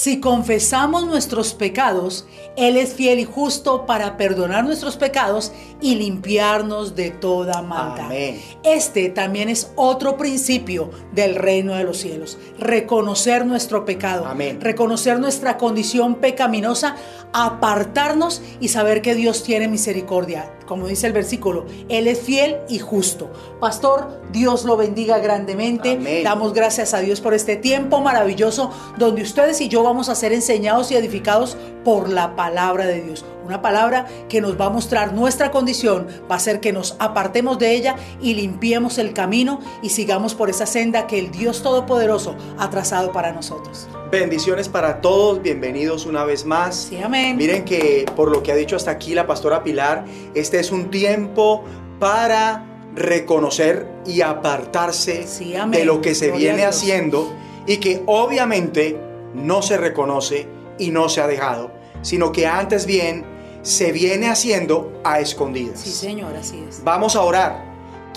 Si confesamos nuestros pecados, Él es fiel y justo para perdonar nuestros pecados y limpiarnos de toda maldad. Amén. Este también es otro principio del reino de los cielos. Reconocer nuestro pecado. Amén. Reconocer nuestra condición pecaminosa, apartarnos y saber que Dios tiene misericordia. Como dice el versículo, Él es fiel y justo. Pastor, Dios lo bendiga grandemente. Amén. Damos gracias a Dios por este tiempo maravilloso donde ustedes y yo vamos a ser enseñados y edificados por la palabra de Dios. Una palabra que nos va a mostrar nuestra condición, va a hacer que nos apartemos de ella y limpiemos el camino y sigamos por esa senda que el Dios Todopoderoso ha trazado para nosotros. Bendiciones para todos, bienvenidos una vez más. Sí, amén. Miren que por lo que ha dicho hasta aquí la pastora Pilar, este es un tiempo para reconocer y apartarse Sí, de lo que se Gloria viene haciendo y que obviamente no se reconoce y no se ha dejado, sino que antes bien se viene haciendo a escondidas. Sí, Señor, así es. Vamos a orar.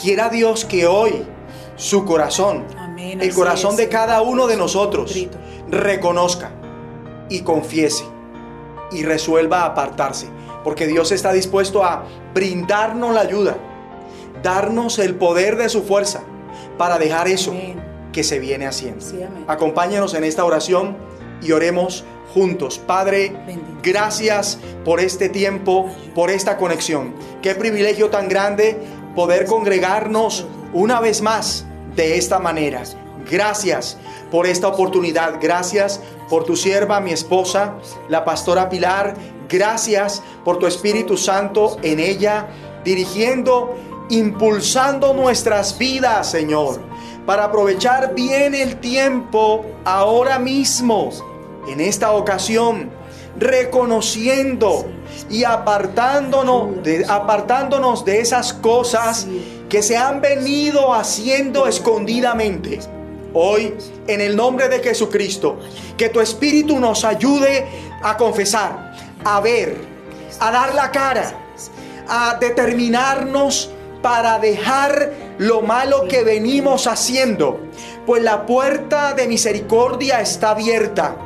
Quiera Dios que hoy su corazón, Amén, el corazón es, de cada uno de nosotros, reconozca y confiese y resuelva apartarse. Porque Dios está dispuesto a brindarnos la ayuda, darnos el poder de su fuerza para dejar eso Amén. Que se viene haciendo. Sí, amén. Acompáñenos en esta oración y oremos juntos. Padre, Bendito. gracias por este tiempo, por esta conexión. Qué privilegio tan grande poder congregarnos una vez más de esta manera. Gracias por esta oportunidad. Gracias por tu sierva, mi esposa, la pastora Pilar. Gracias por tu Espíritu Santo en ella, dirigiendo, impulsando nuestras vidas, Señor, para aprovechar bien el tiempo ahora mismo, en esta ocasión, reconociendo y apartándonos de, apartándonos de esas cosas que se han venido haciendo escondidamente. Hoy, en el nombre de Jesucristo, que tu Espíritu nos ayude a confesar, a ver, a dar la cara, a determinarnos para dejar lo malo que venimos haciendo, pues la puerta de misericordia está abierta.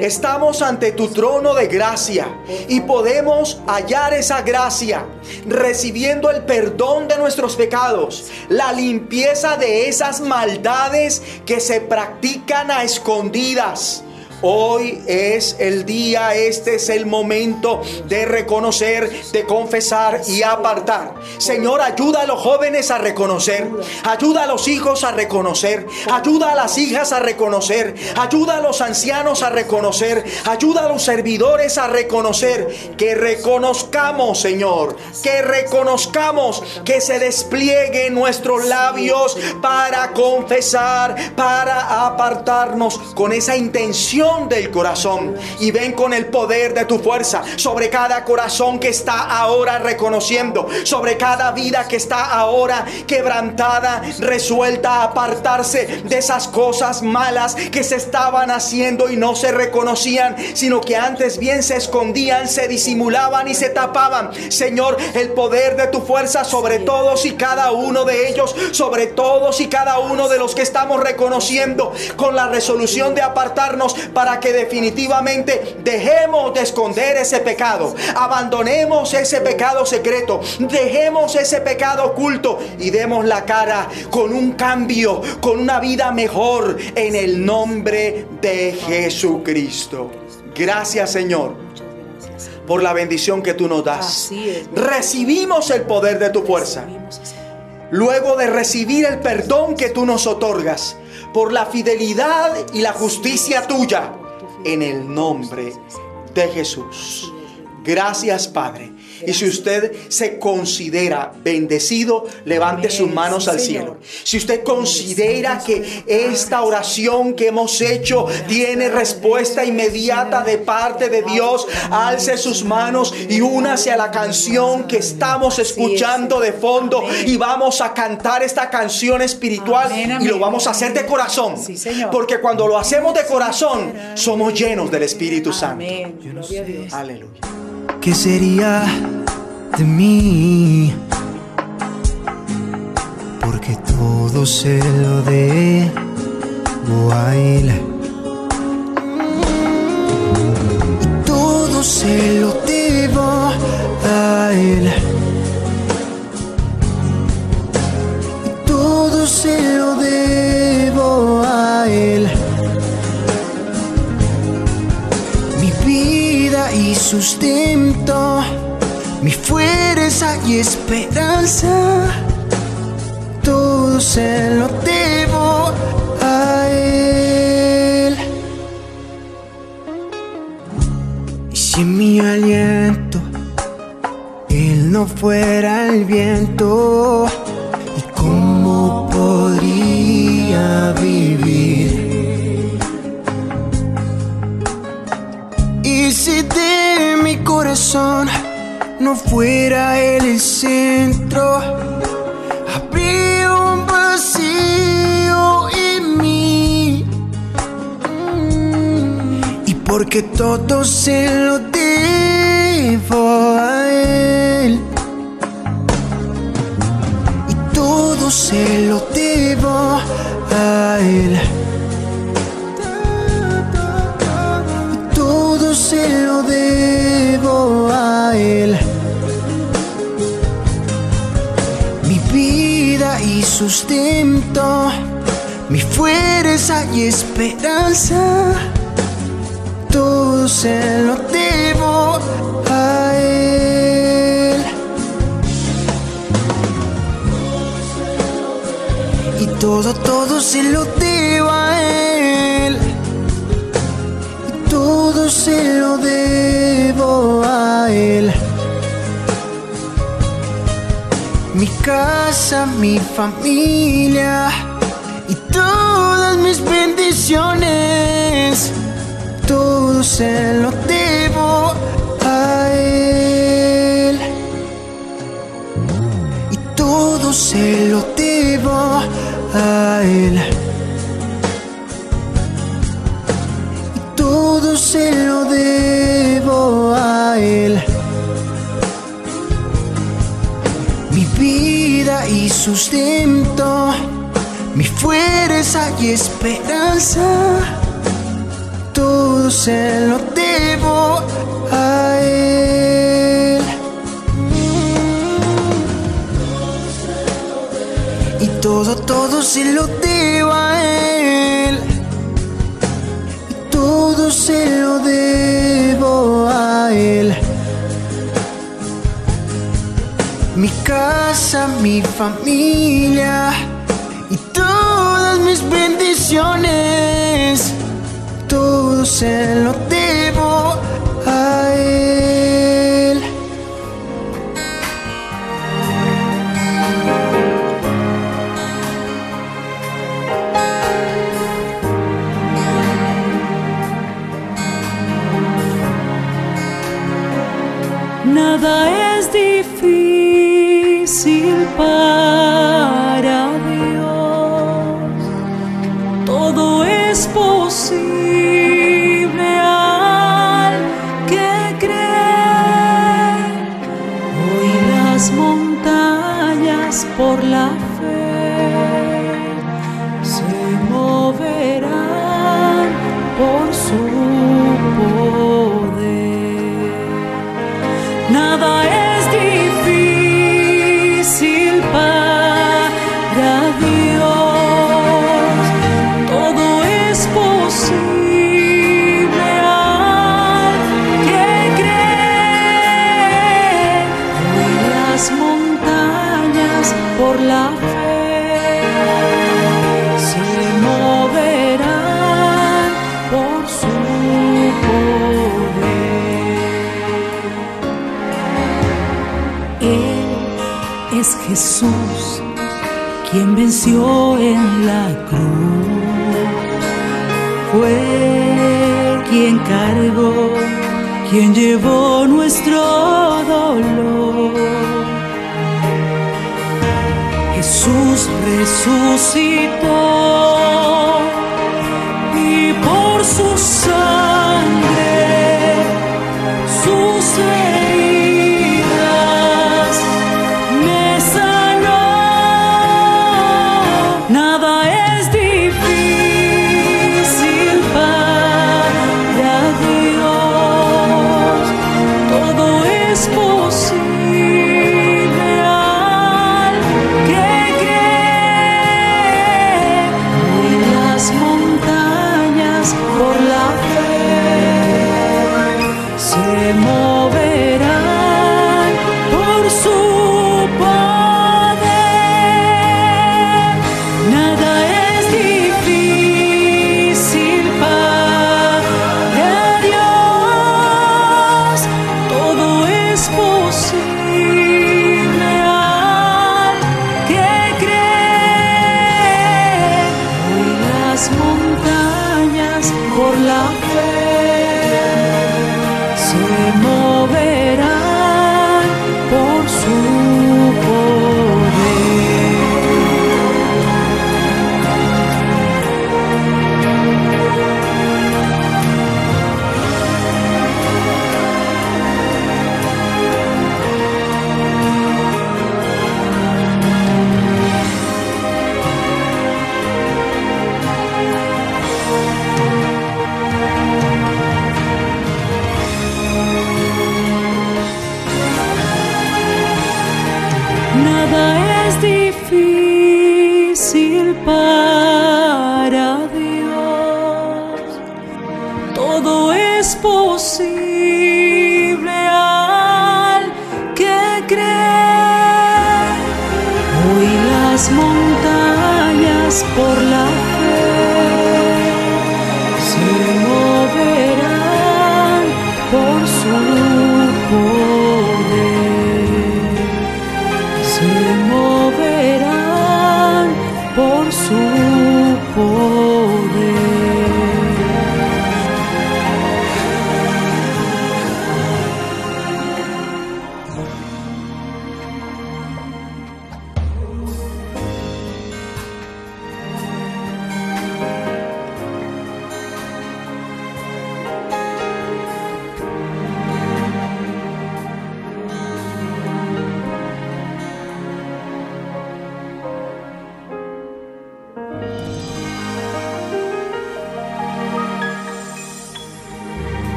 Estamos ante tu trono de gracia y podemos hallar esa gracia recibiendo el perdón de nuestros pecados, la limpieza de esas maldades que se practican a escondidas. Hoy es el día, este es el momento de reconocer, de confesar y apartar. Señor, ayuda a los jóvenes a reconocer, ayuda a los hijos a reconocer, ayuda a las hijas a reconocer, ayuda a los ancianos a reconocer, ayuda a los servidores a reconocer, que reconozcamos, Señor, que reconozcamos que se desplieguen nuestros labios para confesar, para apartarnos con esa intención del corazón y ven con el poder de tu fuerza sobre cada corazón que está ahora reconociendo, sobre cada vida que está ahora quebrantada, resuelta a apartarse de esas cosas malas que se estaban haciendo y no se reconocían, sino que antes bien se escondían, se disimulaban y se tapaban. Señor, el poder de tu fuerza sobre todos y cada uno de ellos, sobre todos y cada uno de los que estamos reconociendo con la resolución de apartarnos para que definitivamente dejemos de esconder ese pecado, abandonemos ese pecado secreto, dejemos ese pecado oculto y demos la cara con un cambio, con una vida mejor en el nombre de Jesucristo. Gracias Señor por la bendición que tú nos das. Es. Recibimos el poder de tu fuerza. Luego de recibir el perdón que tú nos otorgas por la fidelidad y la justicia tuya en el nombre de Jesús. Gracias Padre. Y si usted se considera bendecido, levante Amén. sus manos Sí, al Señor. cielo. Si usted considera que esta oración que hemos hecho tiene respuesta inmediata de parte de Dios, alce sus manos y únase a la canción que estamos escuchando de fondo y vamos a cantar esta canción espiritual y lo vamos a hacer de corazón. Porque cuando lo hacemos de corazón, somos llenos del Espíritu Santo. Aleluya. ¿Qué sería de mí? Porque todo se lo debo a él. todo se lo debo a Él. Todo se lo debo a Él. Sustento, mi fuerza y esperanza, todo se lo debo a Él. Y si mi aliento, Él no fuera el viento, ¿y cómo podría vivir? De mi corazón no fuera el centro, habría un vacío en mí. Y porque todo se lo debo a Él. Y todo se lo debo a Él. Sustento, mi fuerza y esperanza, todo se lo debo a Él. Y todo, todo se lo debo a Él. Y todo se lo debo a Él. Casa, mi familia y todas mis bendiciones, todo se lo debo a Él. Y todo se lo debo a Él. Todo se lo debo sustento, mi fuerza y esperanza, todo se lo debo a Él. Y todo, todo se lo debo a Él. Y todo se lo debo casa, mi familia y todas mis bendiciones, todo se lo en la cruz. Fue quien cargó, quien llevó nuestro dolor. Jesús resucitó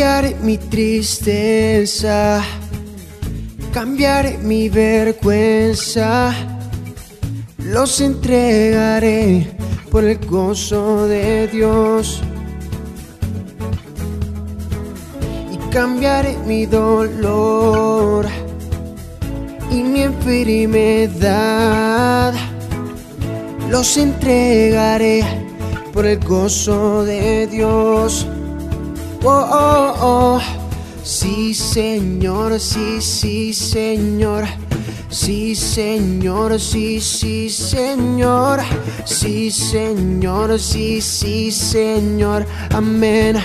Cambiar mi tristeza, cambiar mi vergüenza, los entregaré por el gozo de Dios. Y cambiaré mi dolor y mi enfermedad, los entregaré por el gozo de Dios. Oh, oh, oh. Sí, Señor, sí, sí, Señor. Sí, Señor, sí, sí, Señor. Sí, Señor, sí, sí, Señor. Amén.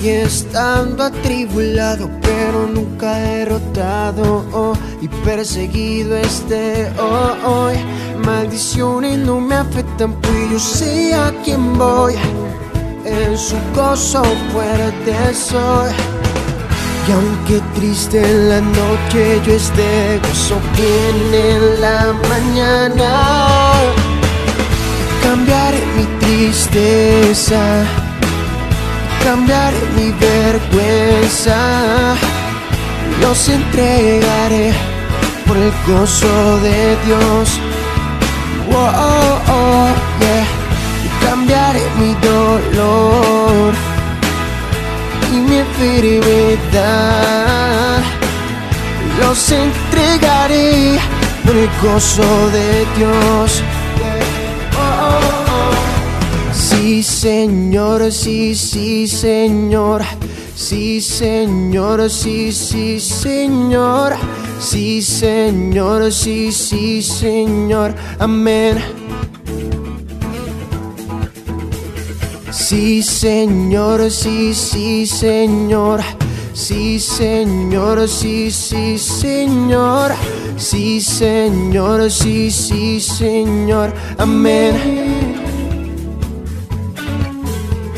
Y estando atribulado, pero nunca derrotado, oh, y perseguido este oh, hoy. Maldiciones no me afectan, pues yo sé a quién voy. En su gozo fuerte soy. Y aunque triste en la noche yo esté, gozo viene en la mañana. Cambiaré mi tristeza cambiar mi vergüenza. Los entregaré por el gozo de Dios. Oh, oh, oh, yeah. Cambiaré mi dolor y mi enfermedad. Los entregaré por el gozo de Dios. Sí, Señor, sí, sí, Señor. Sí, Señor, sí, sí, Señor. Sí, Señor, sí, sí, Señor. Amén. Sí, Señor, sí, sí, Señor. Sí, Señor, sí, sí, Señor. Sí, Señor, sí, sí, Señor. Amén.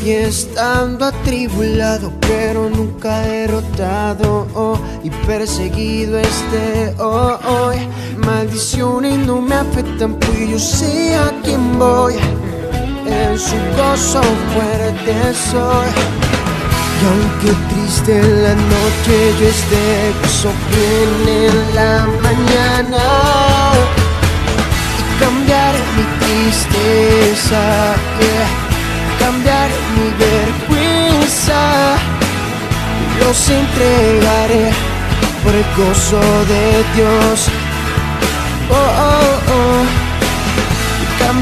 Y estando atribulado, pero nunca derrotado, oh, y perseguido este oh, hoy. Maldiciones no me afectan, pues yo sé a quién voy. En su gozo fuerte soy. Y aunque triste la noche yo esté, gozo viene en la mañana. Y cambiar mi tristeza, yeah cambiar mi vergüenza. Los entregaré por el gozo de Dios. Oh, oh, oh.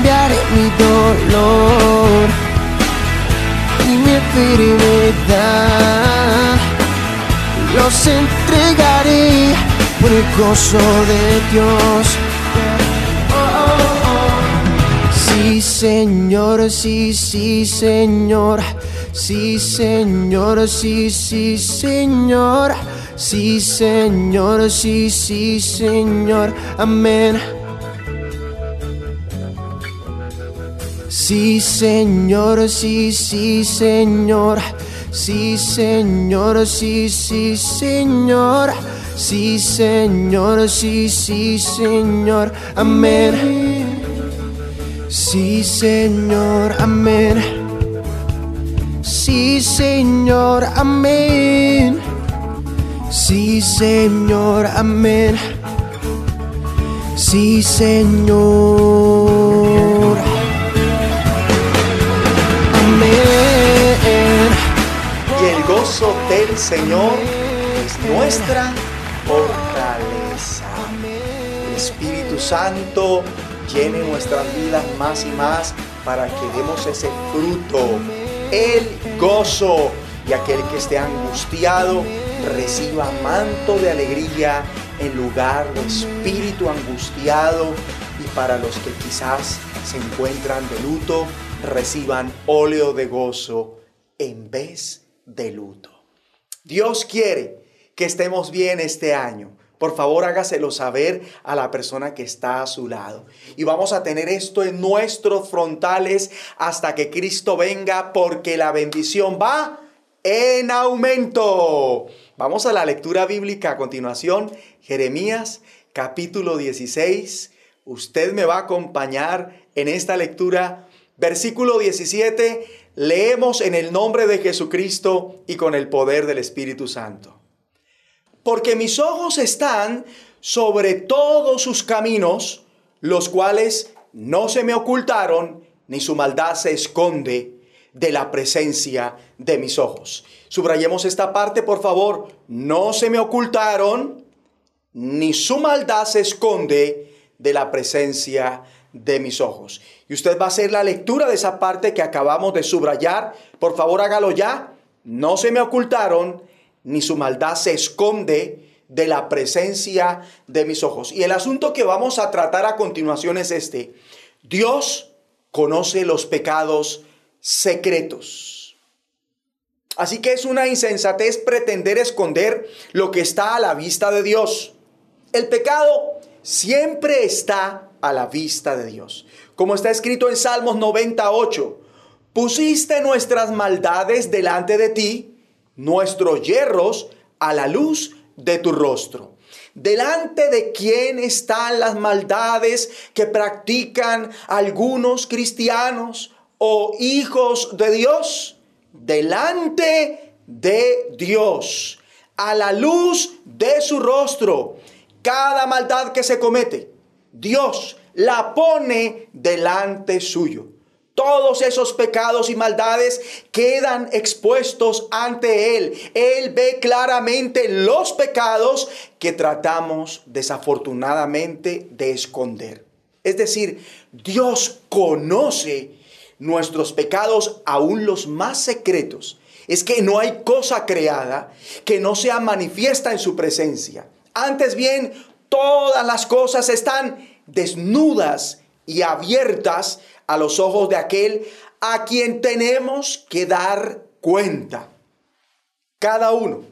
Mi dolor y mi enfermedad. Los entregaré por el gozo de Dios. Sí, Señor, sí, sí, Señor. Sí, Señor, sí, sí, Señor. Sí, Señor, sí, sí, Señor. Amén. Sí, Señor, sí, sí, Señor. Sí, Señor, sí, sí, Señor. Sí, Señor, sí, sí, Señor. Amén. Sí, Señor, amén. Sí, Señor, amén. Sí, Señor, amén. Sí, Señor. Gozo del Señor es nuestra fortaleza. El Espíritu Santo llene nuestras vidas más y más para que demos ese fruto, el gozo. Y aquel que esté angustiado reciba manto de alegría en lugar de espíritu angustiado. Y para los que quizás se encuentran de luto, reciban óleo de gozo en vez de luto. Dios quiere que estemos bien este año. Por favor, hágaselo saber a la persona que está a su lado. Y vamos a tener esto en nuestros frontales hasta que Cristo venga porque la bendición va en aumento. Vamos a la lectura bíblica a continuación. Jeremías capítulo 16. Usted me va a acompañar en esta lectura. Versículo 17. Leemos en el nombre de Jesucristo y con el poder del Espíritu Santo porque mis ojos están sobre todos sus caminos, los cuales no se me ocultaron, ni su maldad se esconde de la presencia de mis ojos. Subrayemos esta parte, por favor. No se me ocultaron, ni su maldad se esconde de la presencia de mis ojos. Y usted va a hacer la lectura de esa parte que acabamos de subrayar. Por favor, hágalo ya. No se me ocultaron, ni su maldad se esconde de la presencia de mis ojos. Y el asunto que vamos a tratar a continuación es este. Dios conoce los pecados secretos. Así que es una insensatez pretender esconder lo que está a la vista de Dios. El pecado siempre está a la vista de Dios. Como está escrito en Salmos 98, pusiste nuestras maldades delante de ti nuestros hierros a la luz de tu rostro. Delante de quién están las maldades que practican algunos cristianos o hijos de Dios. Delante de Dios, a la luz de su rostro. Cada maldad que se comete, Dios la pone delante suyo. Todos esos pecados y maldades quedan expuestos ante Él. Él ve claramente los pecados que tratamos desafortunadamente de esconder. Es decir, Dios conoce nuestros pecados, aún los más secretos. Es que no hay cosa creada que no sea manifiesta en su presencia. Antes bien, todas las cosas están desnudas y abiertas a los ojos de aquel a quien tenemos que dar cuenta. Cada uno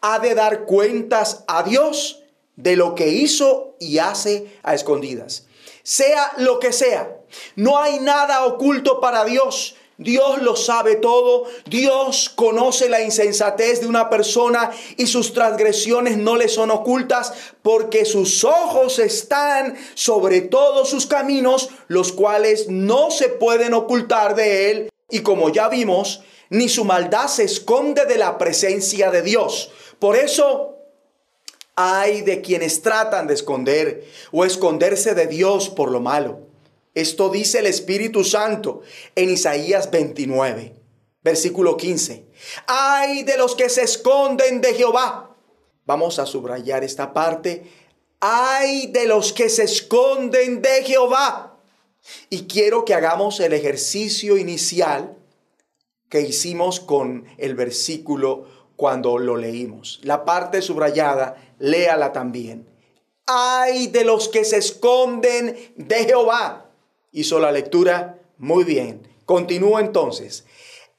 ha de dar cuentas a Dios de lo que hizo y hace a escondidas. Sea lo que sea, no hay nada oculto para Dios. Dios lo sabe todo. Dios conoce la insensatez de una persona y sus transgresiones no le son ocultas porque sus ojos están sobre todos sus caminos, los cuales no se pueden ocultar de él. Y como ya vimos, ni su maldad se esconde de la presencia de Dios. Por eso hay de quienes tratan de esconder o esconderse de Dios por lo malo. Esto dice el Espíritu Santo en Isaías 29, versículo 15. Ay de los que se esconden de Jehová. Vamos a subrayar esta parte. Ay de los que se esconden de Jehová. Y quiero que hagamos el ejercicio inicial que hicimos con el versículo cuando lo leímos. La parte subrayada, léala también. Ay de los que se esconden de Jehová hizo la lectura muy bien. Continúo entonces.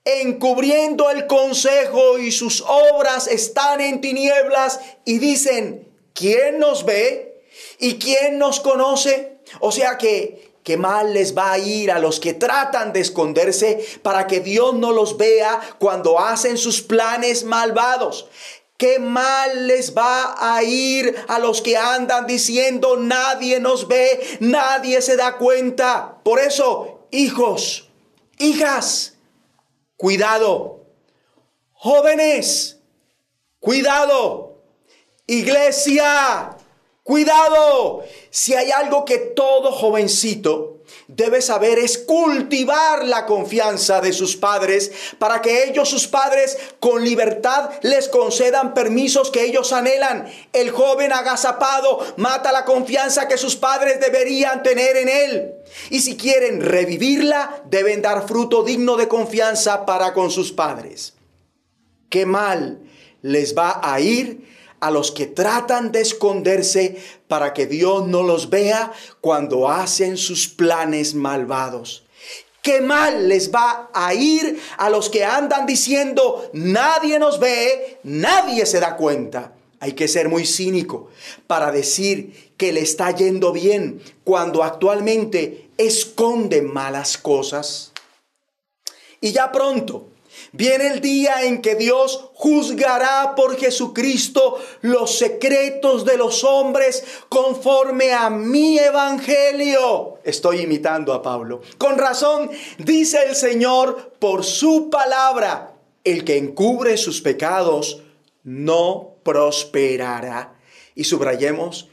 Encubriendo el consejo y sus obras están en tinieblas y dicen, ¿quién nos ve? ¿Y quién nos conoce? O sea que Qué mal les va a ir a los que tratan de esconderse para que Dios no los vea cuando hacen sus planes malvados. Qué mal les va a ir a los que andan diciendo nadie nos ve, nadie se da cuenta. Por eso, hijos, hijas, cuidado. Jóvenes, cuidado. Iglesia, cuidado. Si hay algo que todo jovencito debe saber es cultivar la confianza de sus padres para que ellos, sus padres, con libertad les concedan permisos que ellos anhelan. El joven agazapado mata la confianza que sus padres deberían tener en él. Y si quieren revivirla, deben dar fruto digno de confianza para con sus padres. Qué mal les va a ir a los que tratan de esconderse para que Dios no los vea cuando hacen sus planes malvados. Qué mal les va a ir a los que andan diciendo, nadie nos ve, nadie se da cuenta. Hay que ser muy cínico para decir que le está yendo bien cuando actualmente esconde malas cosas. Y ya pronto Viene el día en que Dios juzgará por Jesucristo los secretos de los hombres conforme a mi evangelio. Estoy imitando a Pablo. Con razón, dice el Señor por su palabra, el que encubre sus pecados no prosperará. Y subrayemos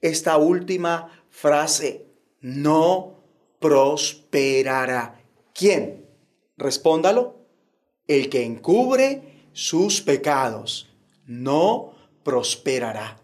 esta última frase, no prosperará. ¿Quién? Respóndalo el que encubre sus pecados no prosperará.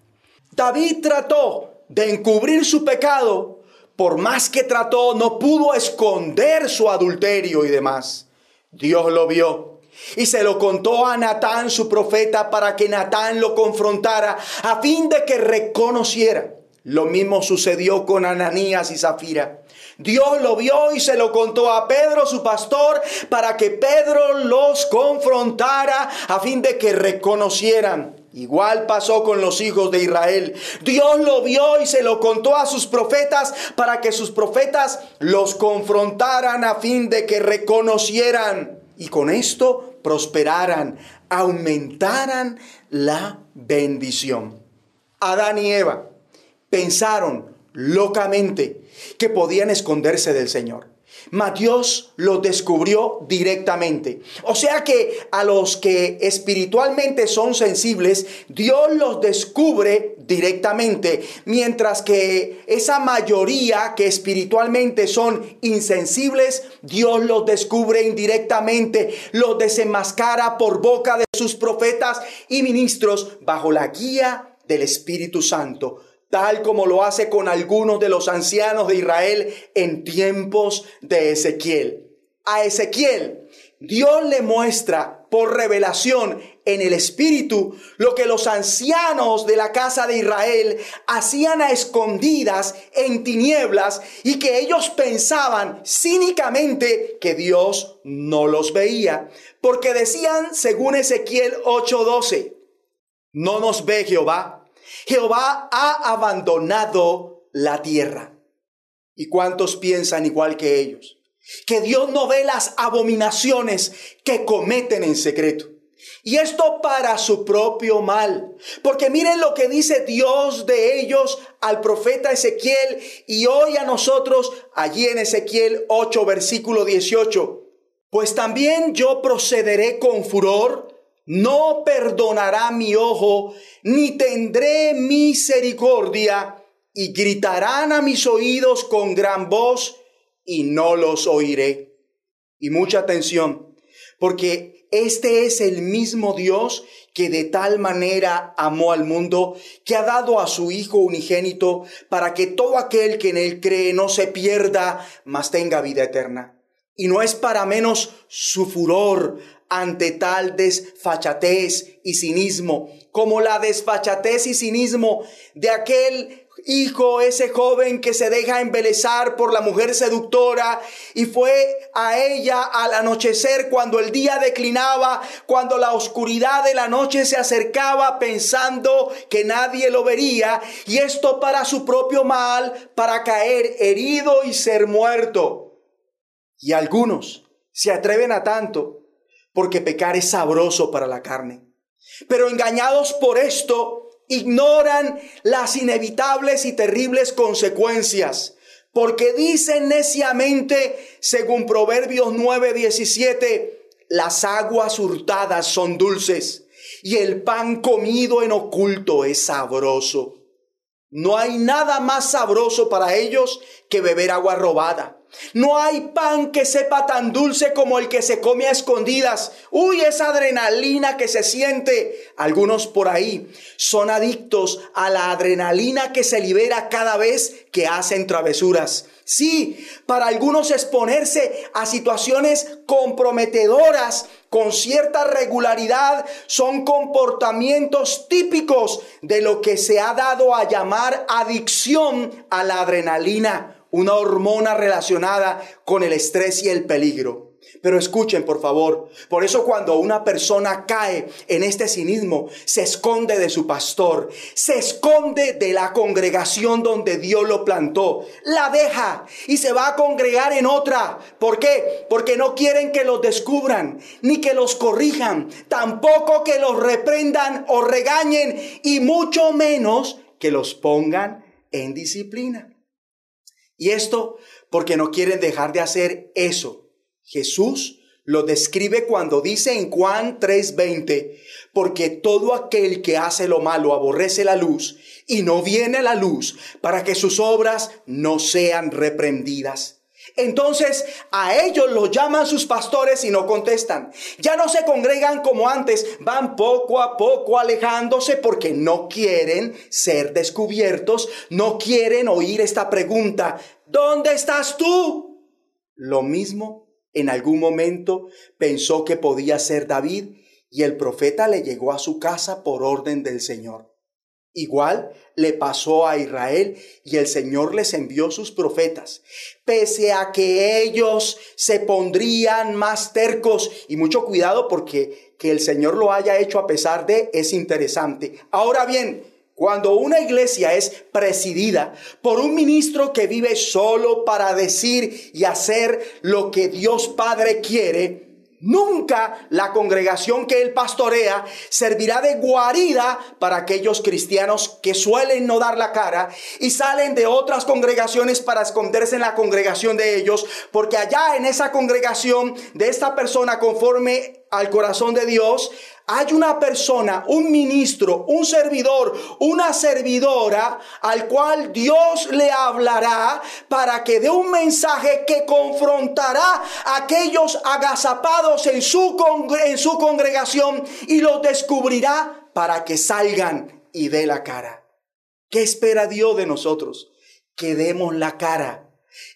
David trató de encubrir su pecado, por más que trató, no pudo esconder su adulterio y demás. Dios lo vio y se lo contó a Natán, su profeta, para que Natán lo confrontara a fin de que reconociera. Lo mismo sucedió con Ananías y Zafira. Dios lo vio y se lo contó a Pedro, su pastor, para que Pedro los confrontara a fin de que reconocieran. Igual pasó con los hijos de Israel. Dios lo vio y se lo contó a sus profetas para que sus profetas los confrontaran a fin de que reconocieran y con esto prosperaran, aumentaran la bendición. Adán y Eva pensaron locamente que podían esconderse del Señor. Mas Dios lo descubrió directamente. O sea que a los que espiritualmente son sensibles, Dios los descubre directamente, mientras que esa mayoría que espiritualmente son insensibles, Dios los descubre indirectamente, los desenmascara por boca de sus profetas y ministros bajo la guía del Espíritu Santo tal como lo hace con algunos de los ancianos de Israel en tiempos de Ezequiel. A Ezequiel, Dios le muestra por revelación en el Espíritu lo que los ancianos de la casa de Israel hacían a escondidas en tinieblas y que ellos pensaban cínicamente que Dios no los veía, porque decían, según Ezequiel 8:12, no nos ve Jehová Jehová ha abandonado la tierra. ¿Y cuántos piensan igual que ellos? Que Dios no ve las abominaciones que cometen en secreto. Y esto para su propio mal. Porque miren lo que dice Dios de ellos al profeta Ezequiel y hoy a nosotros allí en Ezequiel 8 versículo 18. Pues también yo procederé con furor no perdonará mi ojo, ni tendré misericordia, y gritarán a mis oídos con gran voz, y no los oiré. Y mucha atención, porque este es el mismo Dios que de tal manera amó al mundo, que ha dado a su Hijo unigénito, para que todo aquel que en él cree no se pierda, mas tenga vida eterna. Y no es para menos su furor ante tal desfachatez y cinismo, como la desfachatez y cinismo de aquel hijo, ese joven que se deja embelezar por la mujer seductora y fue a ella al anochecer cuando el día declinaba, cuando la oscuridad de la noche se acercaba pensando que nadie lo vería y esto para su propio mal, para caer herido y ser muerto. Y algunos se atreven a tanto porque pecar es sabroso para la carne. Pero engañados por esto, ignoran las inevitables y terribles consecuencias, porque dicen neciamente, según Proverbios 9:17, las aguas hurtadas son dulces y el pan comido en oculto es sabroso. No hay nada más sabroso para ellos que beber agua robada. No hay pan que sepa tan dulce como el que se come a escondidas. Uy, esa adrenalina que se siente. Algunos por ahí son adictos a la adrenalina que se libera cada vez que hacen travesuras. Sí, para algunos exponerse a situaciones comprometedoras con cierta regularidad son comportamientos típicos de lo que se ha dado a llamar adicción a la adrenalina una hormona relacionada con el estrés y el peligro. Pero escuchen, por favor, por eso cuando una persona cae en este cinismo, se esconde de su pastor, se esconde de la congregación donde Dios lo plantó, la deja y se va a congregar en otra. ¿Por qué? Porque no quieren que los descubran, ni que los corrijan, tampoco que los reprendan o regañen, y mucho menos que los pongan en disciplina. Y esto porque no quieren dejar de hacer eso. Jesús lo describe cuando dice en Juan 3:20, porque todo aquel que hace lo malo aborrece la luz y no viene a la luz para que sus obras no sean reprendidas. Entonces a ellos los llaman sus pastores y no contestan. Ya no se congregan como antes, van poco a poco alejándose porque no quieren ser descubiertos, no quieren oír esta pregunta, ¿dónde estás tú? Lo mismo en algún momento pensó que podía ser David y el profeta le llegó a su casa por orden del Señor. Igual le pasó a Israel y el Señor les envió sus profetas, pese a que ellos se pondrían más tercos y mucho cuidado porque que el Señor lo haya hecho a pesar de es interesante. Ahora bien, cuando una iglesia es presidida por un ministro que vive solo para decir y hacer lo que Dios Padre quiere, Nunca la congregación que él pastorea servirá de guarida para aquellos cristianos que suelen no dar la cara y salen de otras congregaciones para esconderse en la congregación de ellos, porque allá en esa congregación de esta persona conforme al corazón de Dios, hay una persona, un ministro, un servidor, una servidora al cual Dios le hablará para que dé un mensaje que confrontará a aquellos agazapados en su, en su congregación y los descubrirá para que salgan y dé la cara. ¿Qué espera Dios de nosotros? Que demos la cara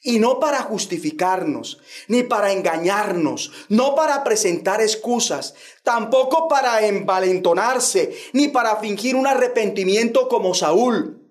y no para justificarnos, ni para engañarnos, no para presentar excusas, tampoco para envalentonarse, ni para fingir un arrepentimiento como Saúl,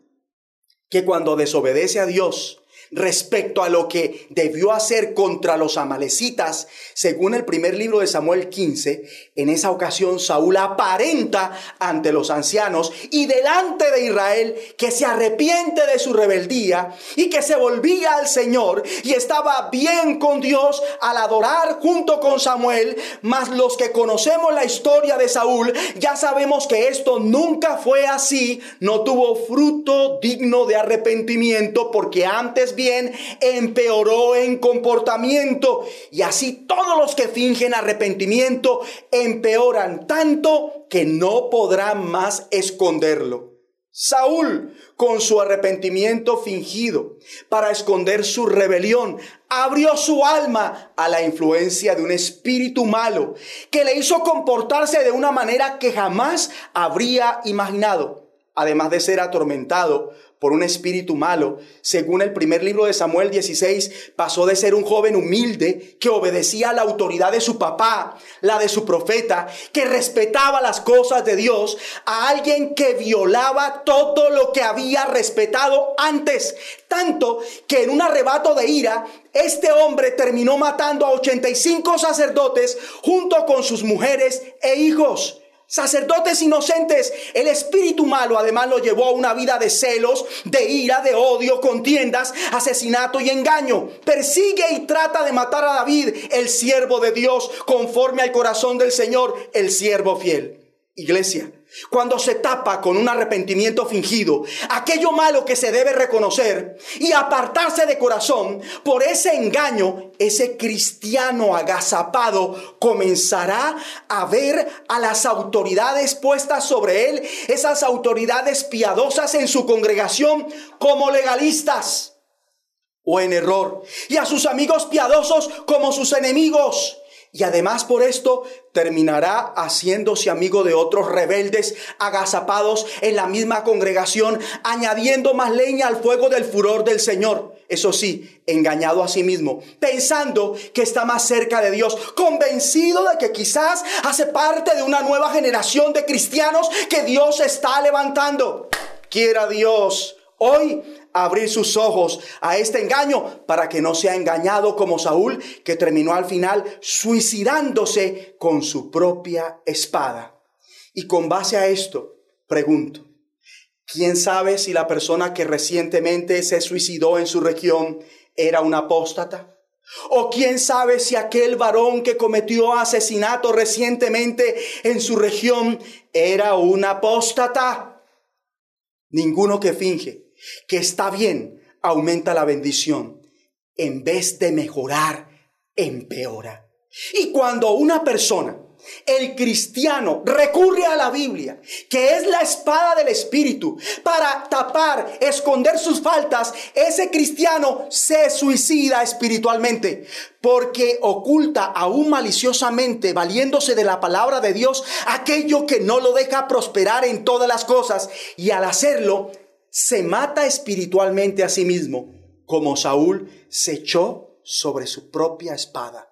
que cuando desobedece a Dios, respecto a lo que debió hacer contra los amalecitas, según el primer libro de Samuel 15, en esa ocasión Saúl aparenta ante los ancianos y delante de Israel que se arrepiente de su rebeldía y que se volvía al Señor y estaba bien con Dios al adorar junto con Samuel, mas los que conocemos la historia de Saúl ya sabemos que esto nunca fue así, no tuvo fruto digno de arrepentimiento porque antes bien empeoró en comportamiento. Y así todos los que fingen arrepentimiento empeoran tanto que no podrán más esconderlo. Saúl, con su arrepentimiento fingido para esconder su rebelión, abrió su alma a la influencia de un espíritu malo que le hizo comportarse de una manera que jamás habría imaginado, además de ser atormentado por un espíritu malo. Según el primer libro de Samuel 16, pasó de ser un joven humilde que obedecía a la autoridad de su papá, la de su profeta, que respetaba las cosas de Dios, a alguien que violaba todo lo que había respetado antes. Tanto que en un arrebato de ira, este hombre terminó matando a 85 sacerdotes junto con sus mujeres e hijos sacerdotes inocentes. El espíritu malo además lo llevó a una vida de celos, de ira, de odio, contiendas, asesinato y engaño. Persigue y trata de matar a David, el siervo de Dios, conforme al corazón del Señor, el siervo fiel. Iglesia, cuando se tapa con un arrepentimiento fingido, aquello malo que se debe reconocer y apartarse de corazón por ese engaño, ese cristiano agazapado comenzará a ver a las autoridades puestas sobre él, esas autoridades piadosas en su congregación como legalistas o en error, y a sus amigos piadosos como sus enemigos. Y además por esto terminará haciéndose amigo de otros rebeldes agazapados en la misma congregación, añadiendo más leña al fuego del furor del Señor. Eso sí, engañado a sí mismo, pensando que está más cerca de Dios, convencido de que quizás hace parte de una nueva generación de cristianos que Dios está levantando. Quiera Dios hoy abrir sus ojos a este engaño para que no sea engañado como Saúl, que terminó al final suicidándose con su propia espada. Y con base a esto, pregunto, ¿quién sabe si la persona que recientemente se suicidó en su región era un apóstata? ¿O quién sabe si aquel varón que cometió asesinato recientemente en su región era un apóstata? Ninguno que finge que está bien, aumenta la bendición. En vez de mejorar, empeora. Y cuando una persona, el cristiano, recurre a la Biblia, que es la espada del Espíritu, para tapar, esconder sus faltas, ese cristiano se suicida espiritualmente, porque oculta aún maliciosamente, valiéndose de la palabra de Dios, aquello que no lo deja prosperar en todas las cosas, y al hacerlo, se mata espiritualmente a sí mismo, como Saúl se echó sobre su propia espada.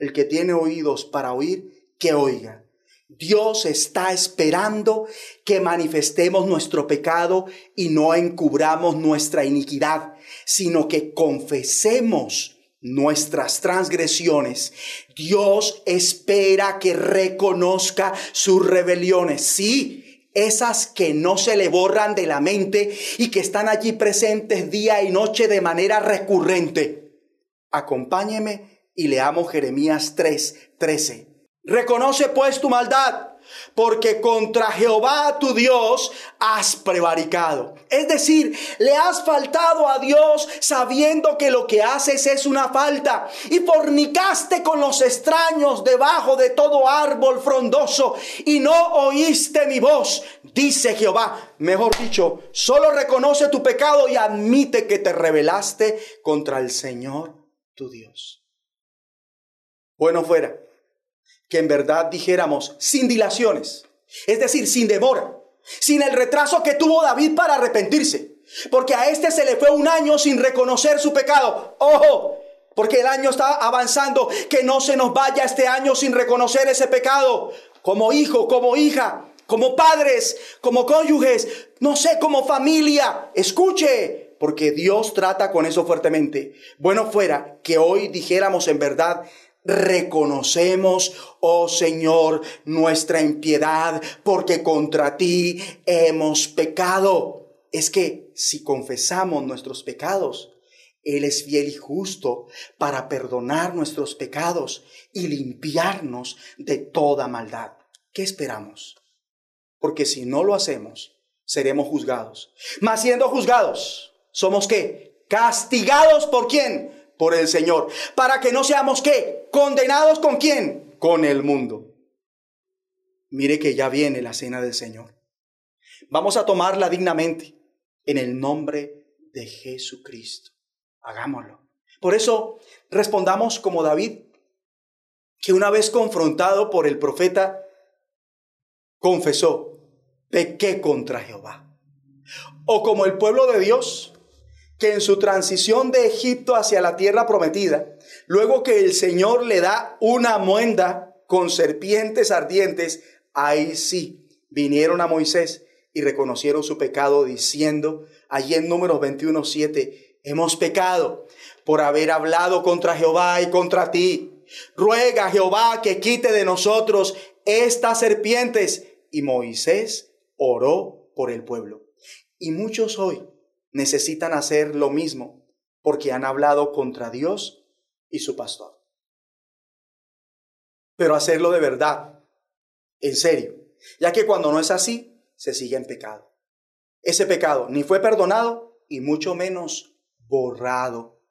El que tiene oídos para oír, que oiga. Dios está esperando que manifestemos nuestro pecado y no encubramos nuestra iniquidad, sino que confesemos nuestras transgresiones. Dios espera que reconozca sus rebeliones. Sí, esas que no se le borran de la mente y que están allí presentes día y noche de manera recurrente. Acompáñeme y leamos Jeremías 3, 13. Reconoce pues tu maldad porque contra Jehová tu Dios has prevaricado. Es decir, le has faltado a Dios sabiendo que lo que haces es una falta y fornicaste con los extraños debajo de todo árbol frondoso y no oíste mi voz, dice Jehová. Mejor dicho, solo reconoce tu pecado y admite que te rebelaste contra el Señor tu Dios. Bueno fuera que en verdad dijéramos sin dilaciones, es decir, sin demora, sin el retraso que tuvo David para arrepentirse, porque a este se le fue un año sin reconocer su pecado. Ojo, porque el año está avanzando, que no se nos vaya este año sin reconocer ese pecado, como hijo, como hija, como padres, como cónyuges, no sé, como familia. Escuche, porque Dios trata con eso fuertemente. Bueno fuera que hoy dijéramos en verdad, reconocemos, oh Señor, nuestra impiedad, porque contra ti hemos pecado. Es que si confesamos nuestros pecados, Él es fiel y justo para perdonar nuestros pecados y limpiarnos de toda maldad. ¿Qué esperamos? Porque si no lo hacemos, seremos juzgados. Mas siendo juzgados, ¿somos qué? Castigados por quién? Por el Señor, para que no seamos qué, condenados con quién, con el mundo. Mire que ya viene la cena del Señor. Vamos a tomarla dignamente en el nombre de Jesucristo. Hagámoslo. Por eso respondamos como David, que una vez confrontado por el profeta, confesó, pequé contra Jehová. O como el pueblo de Dios, que en su transición de Egipto hacia la tierra prometida, luego que el Señor le da una muenda con serpientes ardientes, ahí sí vinieron a Moisés y reconocieron su pecado diciendo, allí en números 21, 7, hemos pecado por haber hablado contra Jehová y contra ti. Ruega Jehová que quite de nosotros estas serpientes. Y Moisés oró por el pueblo. Y muchos hoy necesitan hacer lo mismo porque han hablado contra Dios y su pastor. Pero hacerlo de verdad, en serio, ya que cuando no es así, se sigue en pecado. Ese pecado ni fue perdonado y mucho menos borrado.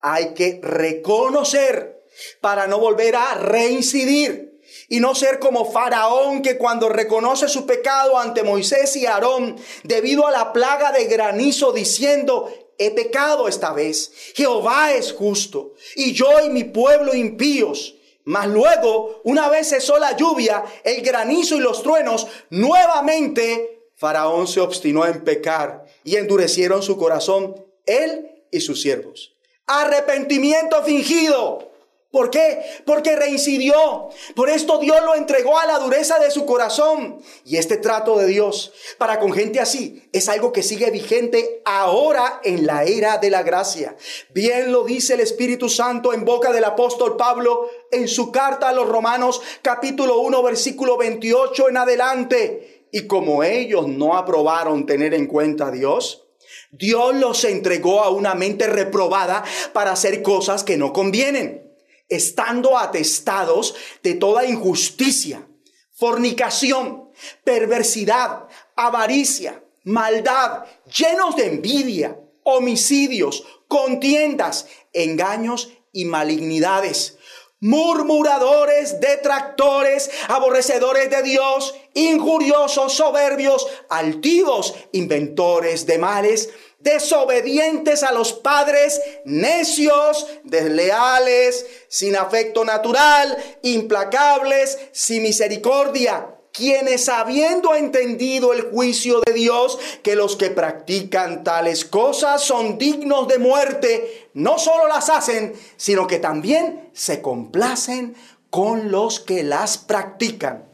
Hay que reconocer para no volver a reincidir y no ser como Faraón que cuando reconoce su pecado ante Moisés y Aarón debido a la plaga de granizo diciendo, he pecado esta vez, Jehová es justo y yo y mi pueblo impíos. Mas luego, una vez cesó la lluvia, el granizo y los truenos, nuevamente Faraón se obstinó en pecar y endurecieron su corazón, él y sus siervos. Arrepentimiento fingido. ¿Por qué? Porque reincidió. Por esto Dios lo entregó a la dureza de su corazón. Y este trato de Dios para con gente así es algo que sigue vigente ahora en la era de la gracia. Bien lo dice el Espíritu Santo en boca del apóstol Pablo en su carta a los Romanos capítulo 1 versículo 28 en adelante. Y como ellos no aprobaron tener en cuenta a Dios, Dios los entregó a una mente reprobada para hacer cosas que no convienen estando atestados de toda injusticia, fornicación, perversidad, avaricia, maldad, llenos de envidia, homicidios, contiendas, engaños y malignidades, murmuradores, detractores, aborrecedores de Dios, injuriosos, soberbios, altivos, inventores de males, desobedientes a los padres, necios, desleales, sin afecto natural, implacables, sin misericordia, quienes habiendo entendido el juicio de Dios, que los que practican tales cosas son dignos de muerte, no solo las hacen, sino que también se complacen con los que las practican.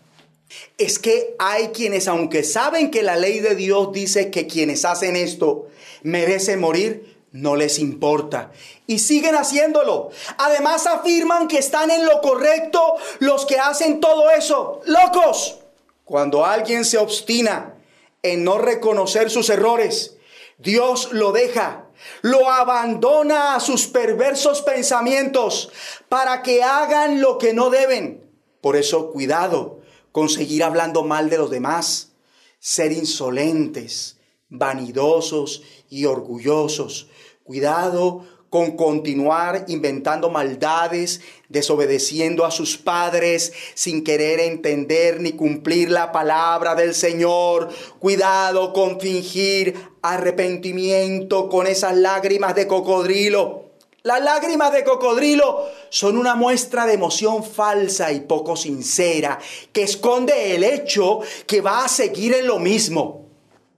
Es que hay quienes, aunque saben que la ley de Dios dice que quienes hacen esto merece morir, no les importa. Y siguen haciéndolo. Además afirman que están en lo correcto los que hacen todo eso. Locos. Cuando alguien se obstina en no reconocer sus errores, Dios lo deja, lo abandona a sus perversos pensamientos para que hagan lo que no deben. Por eso, cuidado con seguir hablando mal de los demás, ser insolentes, vanidosos y orgullosos. Cuidado con continuar inventando maldades, desobedeciendo a sus padres sin querer entender ni cumplir la palabra del Señor. Cuidado con fingir arrepentimiento con esas lágrimas de cocodrilo. Las lágrimas de cocodrilo son una muestra de emoción falsa y poco sincera que esconde el hecho que va a seguir en lo mismo.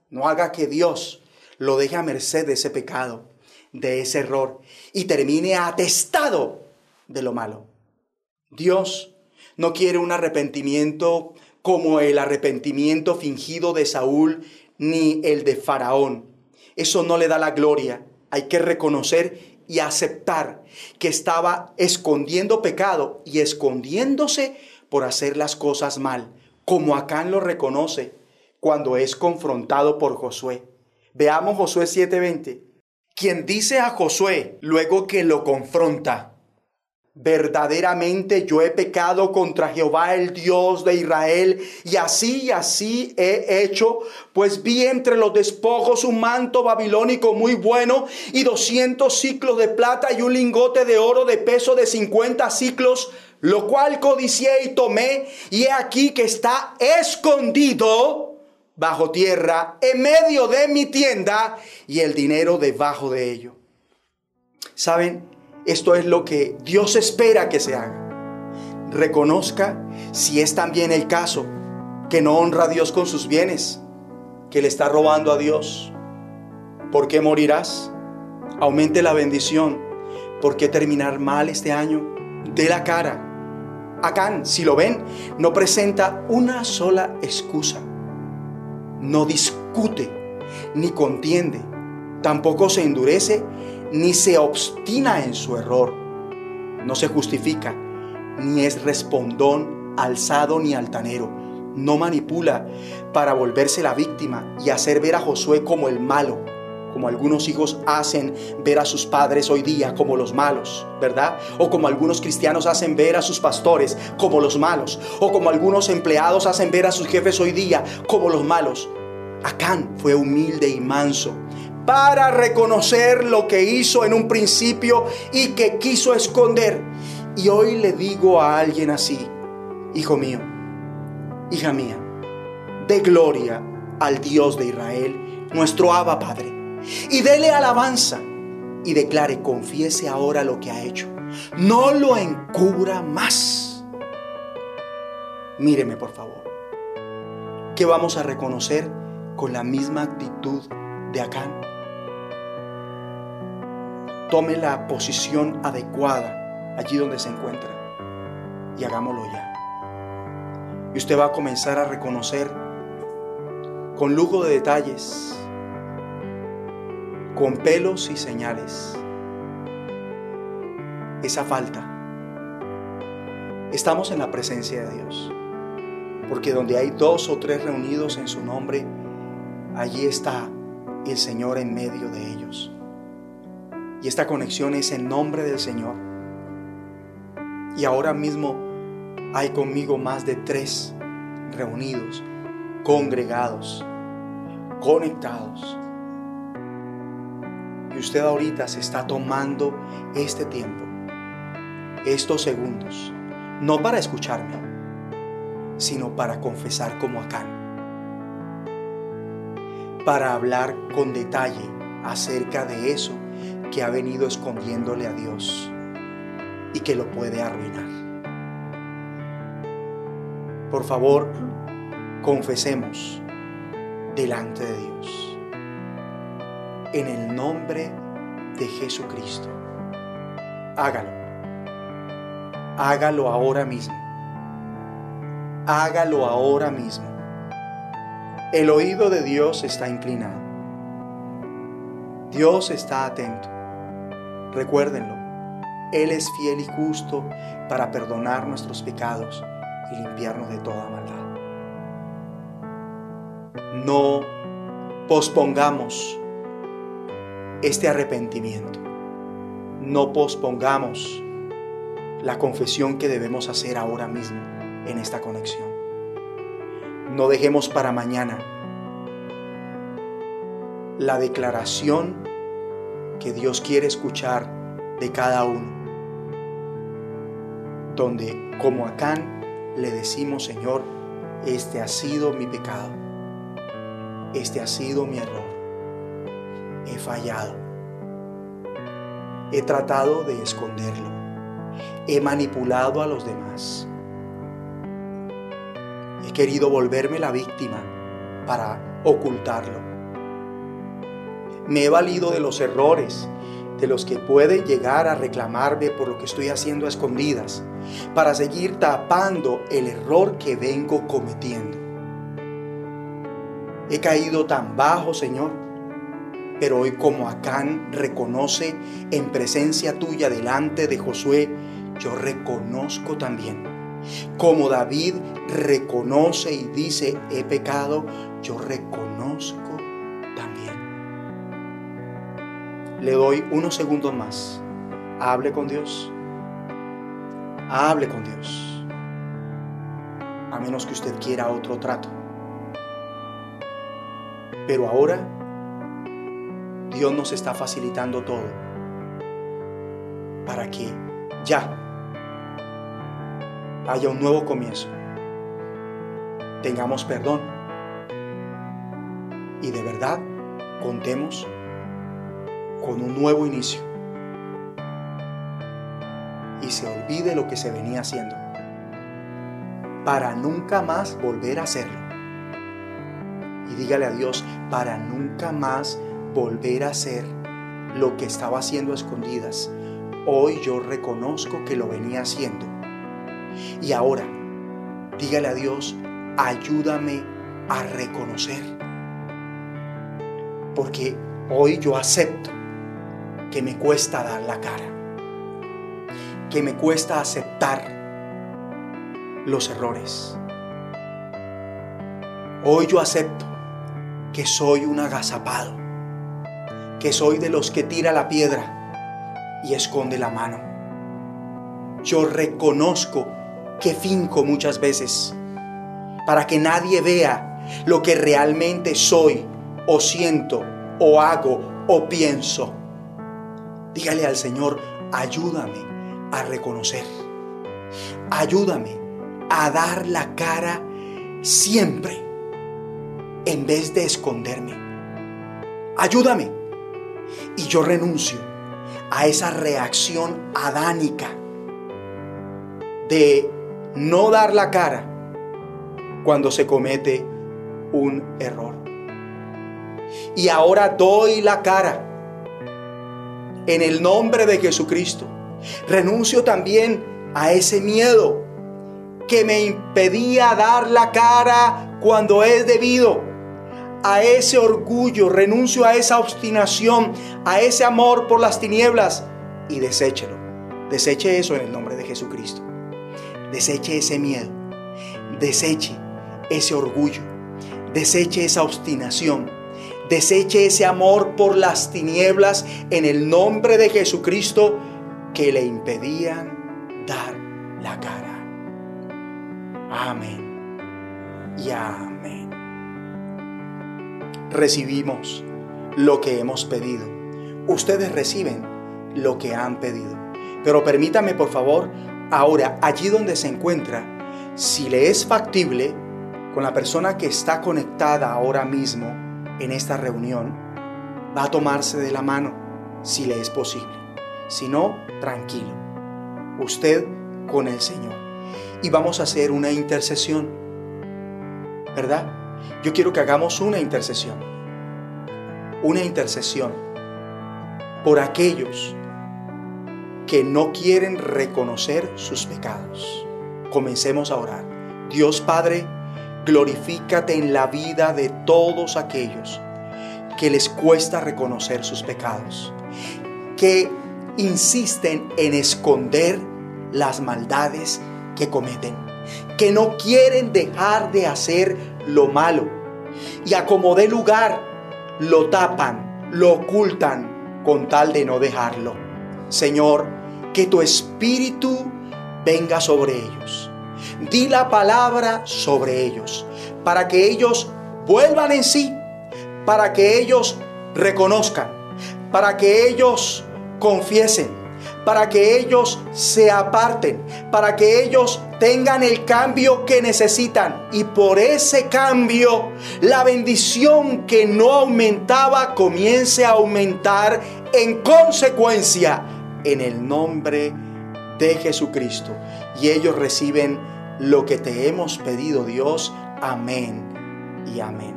No haga que Dios lo deje a merced de ese pecado, de ese error, y termine atestado de lo malo. Dios no quiere un arrepentimiento como el arrepentimiento fingido de Saúl ni el de Faraón. Eso no le da la gloria. Hay que reconocer y aceptar que estaba escondiendo pecado y escondiéndose por hacer las cosas mal, como Acán lo reconoce cuando es confrontado por Josué. Veamos Josué 7:20, quien dice a Josué luego que lo confronta, verdaderamente yo he pecado contra Jehová el Dios de Israel y así y así he hecho, pues vi entre los despojos un manto babilónico muy bueno y doscientos ciclos de plata y un lingote de oro de peso de cincuenta ciclos, lo cual codicié y tomé y he aquí que está escondido bajo tierra en medio de mi tienda y el dinero debajo de ello. ¿Saben? Esto es lo que Dios espera que se haga. Reconozca si es también el caso que no honra a Dios con sus bienes. que le está robando a Dios. ¿Por qué morirás? Aumente la bendición. ¿Por qué terminar mal este año? De la cara. Acán, si lo ven, no presenta una sola excusa. No discute, ni contiende. Tampoco se endurece, ni se obstina en su error. No se justifica, ni es respondón, alzado ni altanero. No manipula para volverse la víctima y hacer ver a Josué como el malo, como algunos hijos hacen ver a sus padres hoy día como los malos, ¿verdad? O como algunos cristianos hacen ver a sus pastores como los malos, o como algunos empleados hacen ver a sus jefes hoy día como los malos. Acán fue humilde y manso para reconocer lo que hizo en un principio y que quiso esconder. Y hoy le digo a alguien así, hijo mío, hija mía, de gloria al Dios de Israel, nuestro Abba Padre, y dele alabanza y declare, confiese ahora lo que ha hecho. No lo encubra más. Míreme, por favor. ¿Qué vamos a reconocer con la misma actitud de Acán? Tome la posición adecuada allí donde se encuentra y hagámoslo ya. Y usted va a comenzar a reconocer con lujo de detalles, con pelos y señales, esa falta. Estamos en la presencia de Dios, porque donde hay dos o tres reunidos en su nombre, allí está el Señor en medio de ellos. Y esta conexión es en nombre del Señor. Y ahora mismo hay conmigo más de tres reunidos, congregados, conectados. Y usted ahorita se está tomando este tiempo, estos segundos, no para escucharme, sino para confesar como Acán, para hablar con detalle acerca de eso que ha venido escondiéndole a Dios y que lo puede arruinar. Por favor, confesemos delante de Dios. En el nombre de Jesucristo. Hágalo. Hágalo ahora mismo. Hágalo ahora mismo. El oído de Dios está inclinado. Dios está atento. Recuérdenlo, Él es fiel y justo para perdonar nuestros pecados y limpiarnos de toda maldad. No pospongamos este arrepentimiento. No pospongamos la confesión que debemos hacer ahora mismo en esta conexión. No dejemos para mañana la declaración que Dios quiere escuchar de cada uno. Donde como Acán le decimos, Señor, este ha sido mi pecado. Este ha sido mi error. He fallado. He tratado de esconderlo. He manipulado a los demás. He querido volverme la víctima para ocultarlo me he valido de los errores de los que pueden llegar a reclamarme por lo que estoy haciendo a escondidas, para seguir tapando el error que vengo cometiendo. He caído tan bajo, Señor, pero hoy como Acán reconoce en presencia tuya delante de Josué, yo reconozco también. Como David reconoce y dice, he pecado, yo reconozco Le doy unos segundos más. Hable con Dios. Hable con Dios. A menos que usted quiera otro trato. Pero ahora Dios nos está facilitando todo para que ya haya un nuevo comienzo. Tengamos perdón. Y de verdad contemos con un nuevo inicio. Y se olvide lo que se venía haciendo. Para nunca más volver a hacerlo. Y dígale a Dios para nunca más volver a hacer lo que estaba haciendo a escondidas. Hoy yo reconozco que lo venía haciendo. Y ahora, dígale a Dios, ayúdame a reconocer. Porque hoy yo acepto que me cuesta dar la cara. Que me cuesta aceptar los errores. Hoy yo acepto que soy un agazapado, que soy de los que tira la piedra y esconde la mano. Yo reconozco que finco muchas veces para que nadie vea lo que realmente soy o siento o hago o pienso. Dígale al Señor, ayúdame a reconocer. Ayúdame a dar la cara siempre en vez de esconderme. Ayúdame. Y yo renuncio a esa reacción adánica de no dar la cara cuando se comete un error. Y ahora doy la cara en el nombre de Jesucristo. Renuncio también a ese miedo que me impedía dar la cara cuando es debido a ese orgullo, renuncio a esa obstinación, a ese amor por las tinieblas y deséchelo. Deseche eso en el nombre de Jesucristo. Deseche ese miedo. Deseche ese orgullo. Deseche esa obstinación. Deseche ese amor por las tinieblas en el nombre de Jesucristo que le impedían dar la cara. Amén. Y amén recibimos lo que hemos pedido. Ustedes reciben lo que han pedido. Pero permítame, por favor, ahora, allí donde se encuentra, si le es factible, con la persona que está conectada ahora mismo en esta reunión, va a tomarse de la mano, si le es posible. Si no, tranquilo. Usted con el Señor. Y vamos a hacer una intercesión. ¿Verdad? Yo quiero que hagamos una intercesión. Una intercesión por aquellos que no quieren reconocer sus pecados. Comencemos a orar. Dios Padre, glorifícate en la vida de todos aquellos que les cuesta reconocer sus pecados, que insisten en esconder las maldades que cometen, que no quieren dejar de hacer lo malo y a como lugar lo tapan, lo ocultan con tal de no dejarlo. Señor, que tu espíritu venga sobre ellos. Di la palabra sobre ellos para que ellos vuelvan en sí, para que ellos reconozcan, para que ellos confiesen para que ellos se aparten, para que ellos tengan el cambio que necesitan. Y por ese cambio, la bendición que no aumentaba comience a aumentar en consecuencia en el nombre de Jesucristo. Y ellos reciben lo que te hemos pedido, Dios. Amén y amén.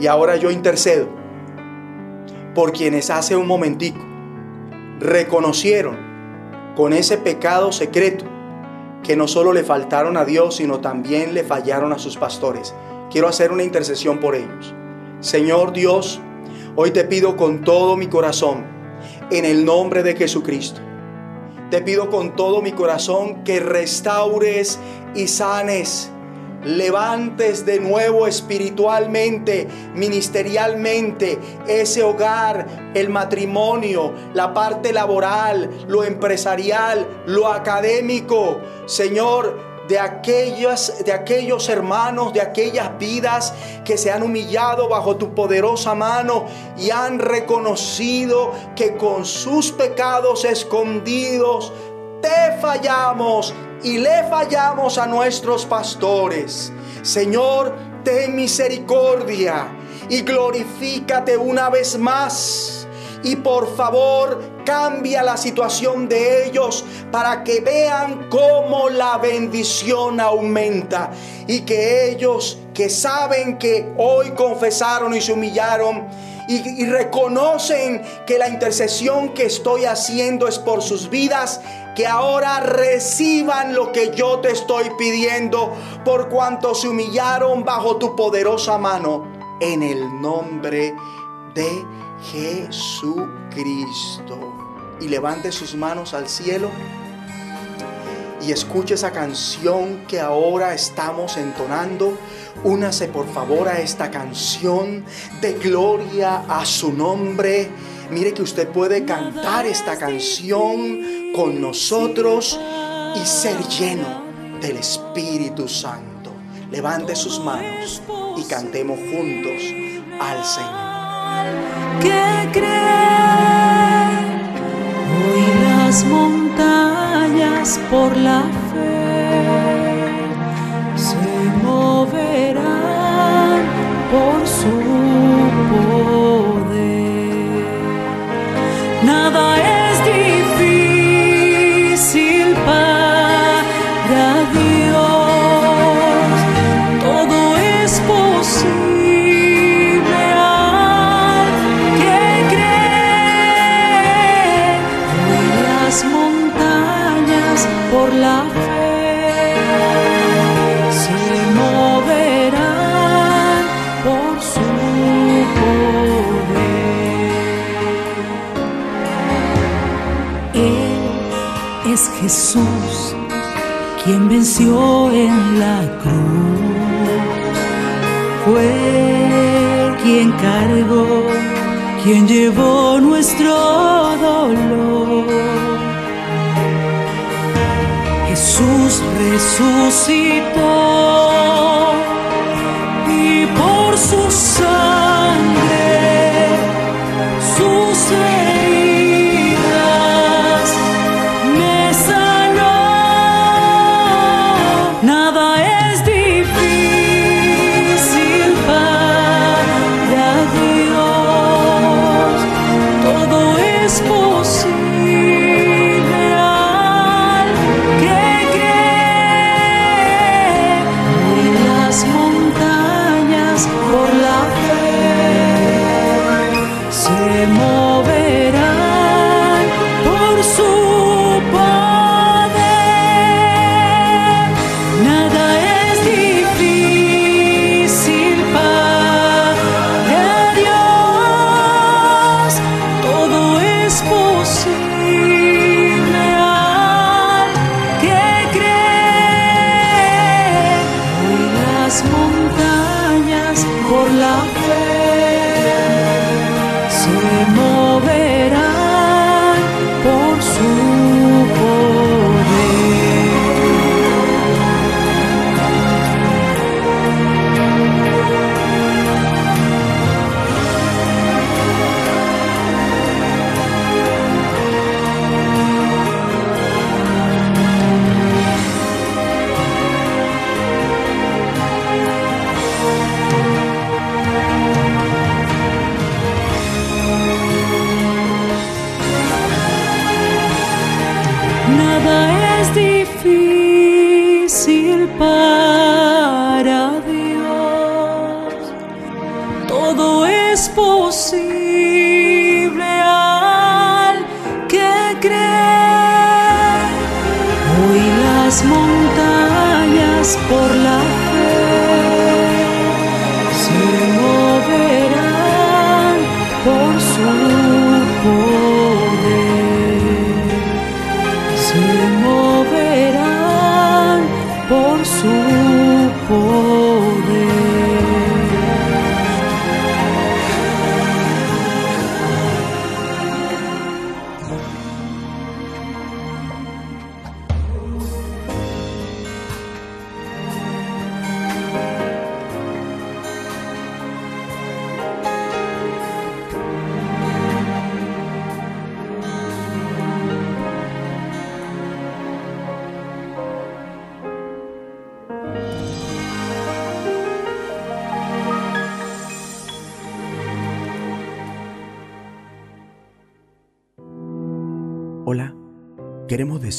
Y ahora yo intercedo por quienes hace un momentico reconocieron con ese pecado secreto que no solo le faltaron a Dios, sino también le fallaron a sus pastores. Quiero hacer una intercesión por ellos. Señor Dios, hoy te pido con todo mi corazón, en el nombre de Jesucristo, te pido con todo mi corazón que restaures y sanes levantes de nuevo espiritualmente, ministerialmente, ese hogar, el matrimonio, la parte laboral, lo empresarial, lo académico. Señor, de aquellos, de aquellos hermanos, de aquellas vidas que se han humillado bajo tu poderosa mano y han reconocido que con sus pecados escondidos te fallamos y le fallamos a nuestros pastores. Señor, ten misericordia y glorifícate una vez más. Y por favor, cambia la situación de ellos para que vean cómo la bendición aumenta y que ellos que saben que hoy confesaron y se humillaron y, y reconocen que la intercesión que estoy haciendo es por sus vidas, que ahora reciban lo que yo te estoy pidiendo por cuanto se humillaron bajo tu poderosa mano en el nombre de Jesucristo. Y levante sus manos al cielo y escuche esa canción que ahora estamos entonando. Únase por favor a esta canción de gloria a su nombre. Mire que usted puede cantar esta canción con nosotros y ser lleno del Espíritu Santo. Levante sus manos y cantemos juntos al Señor. que cree. Hoy las montañas por la Jesús quien venció en la cruz. Fue quien cargó, quien llevó nuestro dolor. Jesús resucitó las montañas por la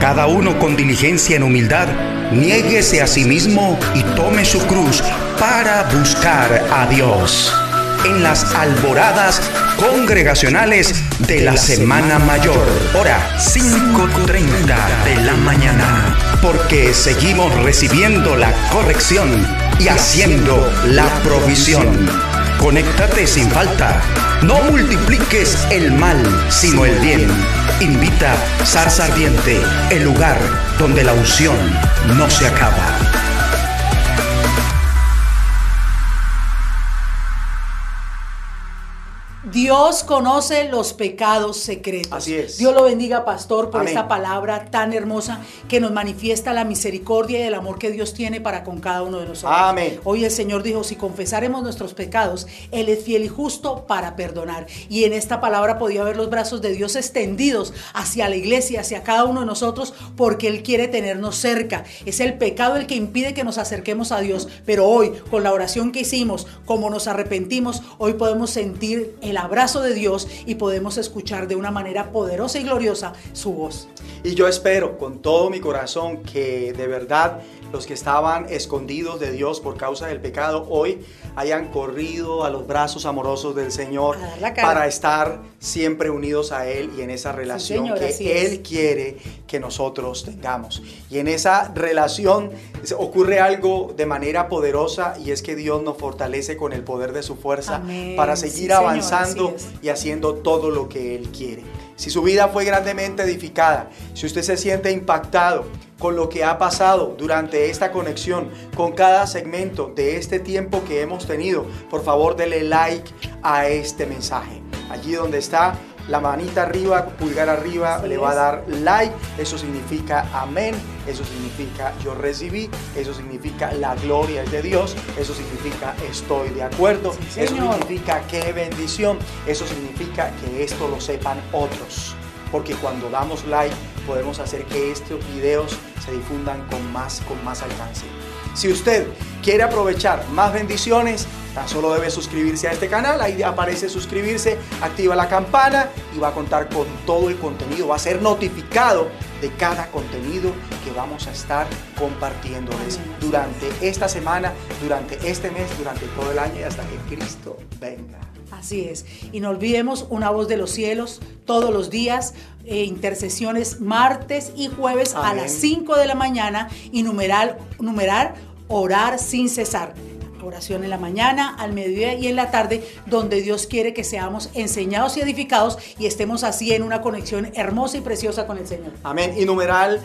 Cada uno con diligencia en humildad, niéguese a sí mismo y tome su cruz para buscar a Dios. En las alboradas congregacionales de la Semana Mayor, hora 5.30 de la mañana, porque seguimos recibiendo la corrección y haciendo la provisión. Conéctate sin falta. No multipliques el mal, sino el bien. Invita Zarza Ardiente, el lugar donde la unción no se acaba. Dios conoce los pecados secretos. Así es. Dios lo bendiga, pastor, por Amén. esta palabra tan hermosa que nos manifiesta la misericordia y el amor que Dios tiene para con cada uno de nosotros. Amén. Hoy el Señor dijo, si confesaremos nuestros pecados, Él es fiel y justo para perdonar. Y en esta palabra podía ver los brazos de Dios extendidos hacia la iglesia, hacia cada uno de nosotros, porque Él quiere tenernos cerca. Es el pecado el que impide que nos acerquemos a Dios. Pero hoy, con la oración que hicimos, como nos arrepentimos, hoy podemos sentir el abrazo de Dios y podemos escuchar de una manera poderosa y gloriosa su voz. Y yo espero con todo mi corazón que de verdad los que estaban escondidos de Dios por causa del pecado hoy hayan corrido a los brazos amorosos del Señor para estar siempre unidos a Él y en esa relación señor, que. Él quiere que nosotros tengamos. Y en esa relación ocurre algo de manera poderosa y es que Dios nos fortalece con el poder de su fuerza Amén. para seguir avanzando y haciendo todo lo que Él quiere. Si su vida fue grandemente edificada, si usted se siente impactado con lo que ha pasado durante esta conexión, con cada segmento de este tiempo que hemos tenido, por favor dele like a este mensaje. Allí donde está la manita arriba, pulgar arriba, Así le va a dar like, eso significa amén, eso significa yo recibí, eso significa la gloria es de Dios, eso significa estoy de acuerdo, Sí, eso significa qué bendición, eso significa que esto lo sepan otros, porque cuando damos like podemos hacer que estos videos se difundan con más, con más alcance. Si usted quiere aprovechar más bendiciones, tan solo debe suscribirse a este canal. Ahí aparece suscribirse, activa la campana y va a contar con todo el contenido. Va a ser notificado de cada contenido que vamos a estar compartiéndoles durante esta semana, durante este mes, durante todo el año y hasta que Cristo venga. Así es. Y no olvidemos una voz de los cielos todos los días, eh, intercesiones martes y jueves a las 5 de la mañana y numeral, numerar orar sin cesar. Oración en la mañana, al mediodía y en la tarde, donde Dios quiere que seamos enseñados y edificados y estemos así en una conexión hermosa y preciosa con el Señor. Amén. Y numeral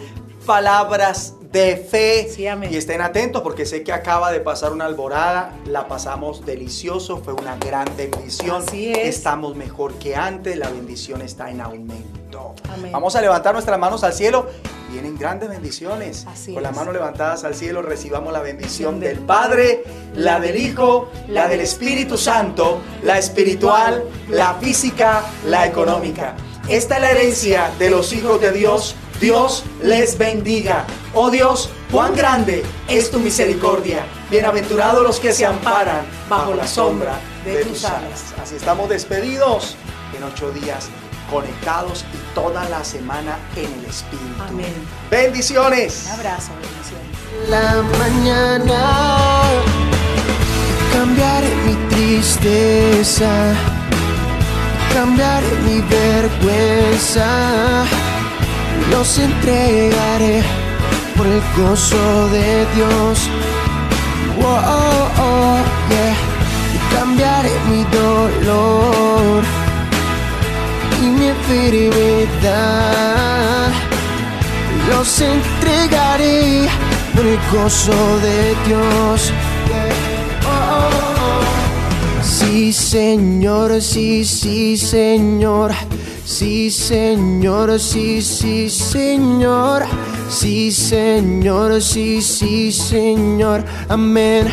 palabras de fe. Sí, amén. Y estén atentos porque sé que acaba de pasar una alborada. La pasamos delicioso. Fue una gran bendición. Así es. Estamos mejor que antes. La bendición está en aumento. Amén. Vamos a levantar nuestras manos al cielo. Vienen grandes bendiciones. Así Con las manos levantadas al cielo recibamos la bendición Del del Padre, la del Hijo, la del Espíritu Santo, la espiritual, la física, la económica. Esta es la herencia de los hijos de Dios. Dios les bendiga. Oh Dios, cuán grande es tu misericordia. Bienaventurados los que se amparan bajo la sombra de tus alas. Así estamos despedidos en ocho días, conectados y toda la semana en el Espíritu. Amén. Bendiciones. Un abrazo, bendiciones. la mañana cambiaré mi tristeza cambiaré mi vergüenza los entregaré por el gozo de Dios Oh, oh, oh, yeah. Y cambiaré mi dolor y mi enfermedad los entregaré por el gozo de Dios. Oh, oh, oh. Sí, Señor, sí, sí, Señor. Sí, Señor, sí, sí, Señor. Sí, Señor, sí, sí, Señor. Amén.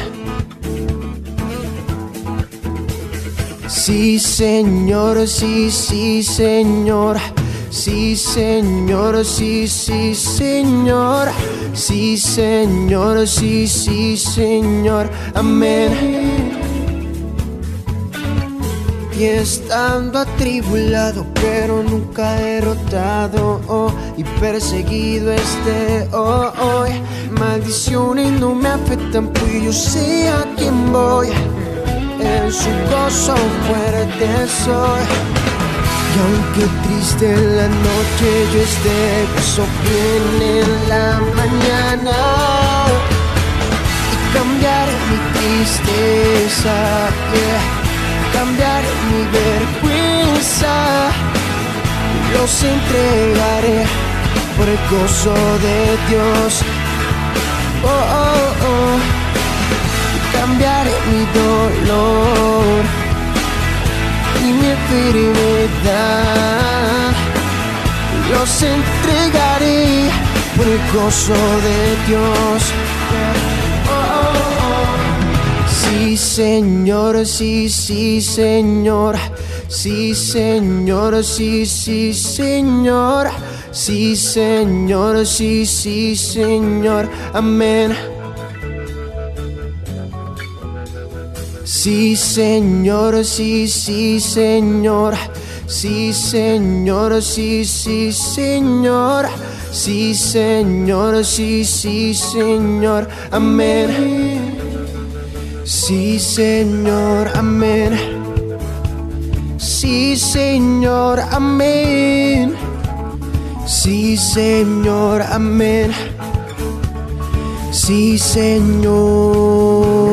Sí, Señor, sí, sí, Señor. Sí, Señor, sí, sí, Señor. Sí, Señor, sí, sí, Señor. Amén. Y estando atribulado, pero nunca derrotado, oh, y perseguido este, oh, oh, maldiciones no me afectan, pues yo sé a quién voy, en su gozo fuerte soy. Y aunque triste la noche yo esté, gozo viene en la mañana y cambiar mi tristeza, yeah. Cambiar mi vergüenza, los entregaré por el gozo de Dios. Oh, oh, oh. Cambiaré mi dolor y mi enfermedad, los entregaré por el gozo de Dios. Sí, Señor, sí, sí, Señor. Sí, Señor, sí, sí, Señor. Sí, Señor, sí, sí, Señor. Amén. Sí, Señor, sí, sí, Señor. Sí, Señor, sí, sí, Señor. Sí, Señor, sí, sí, Señor. Amén. Sí, Señor, amén. Sí, Señor, amén. Sí, Señor, amén. Sí, Señor.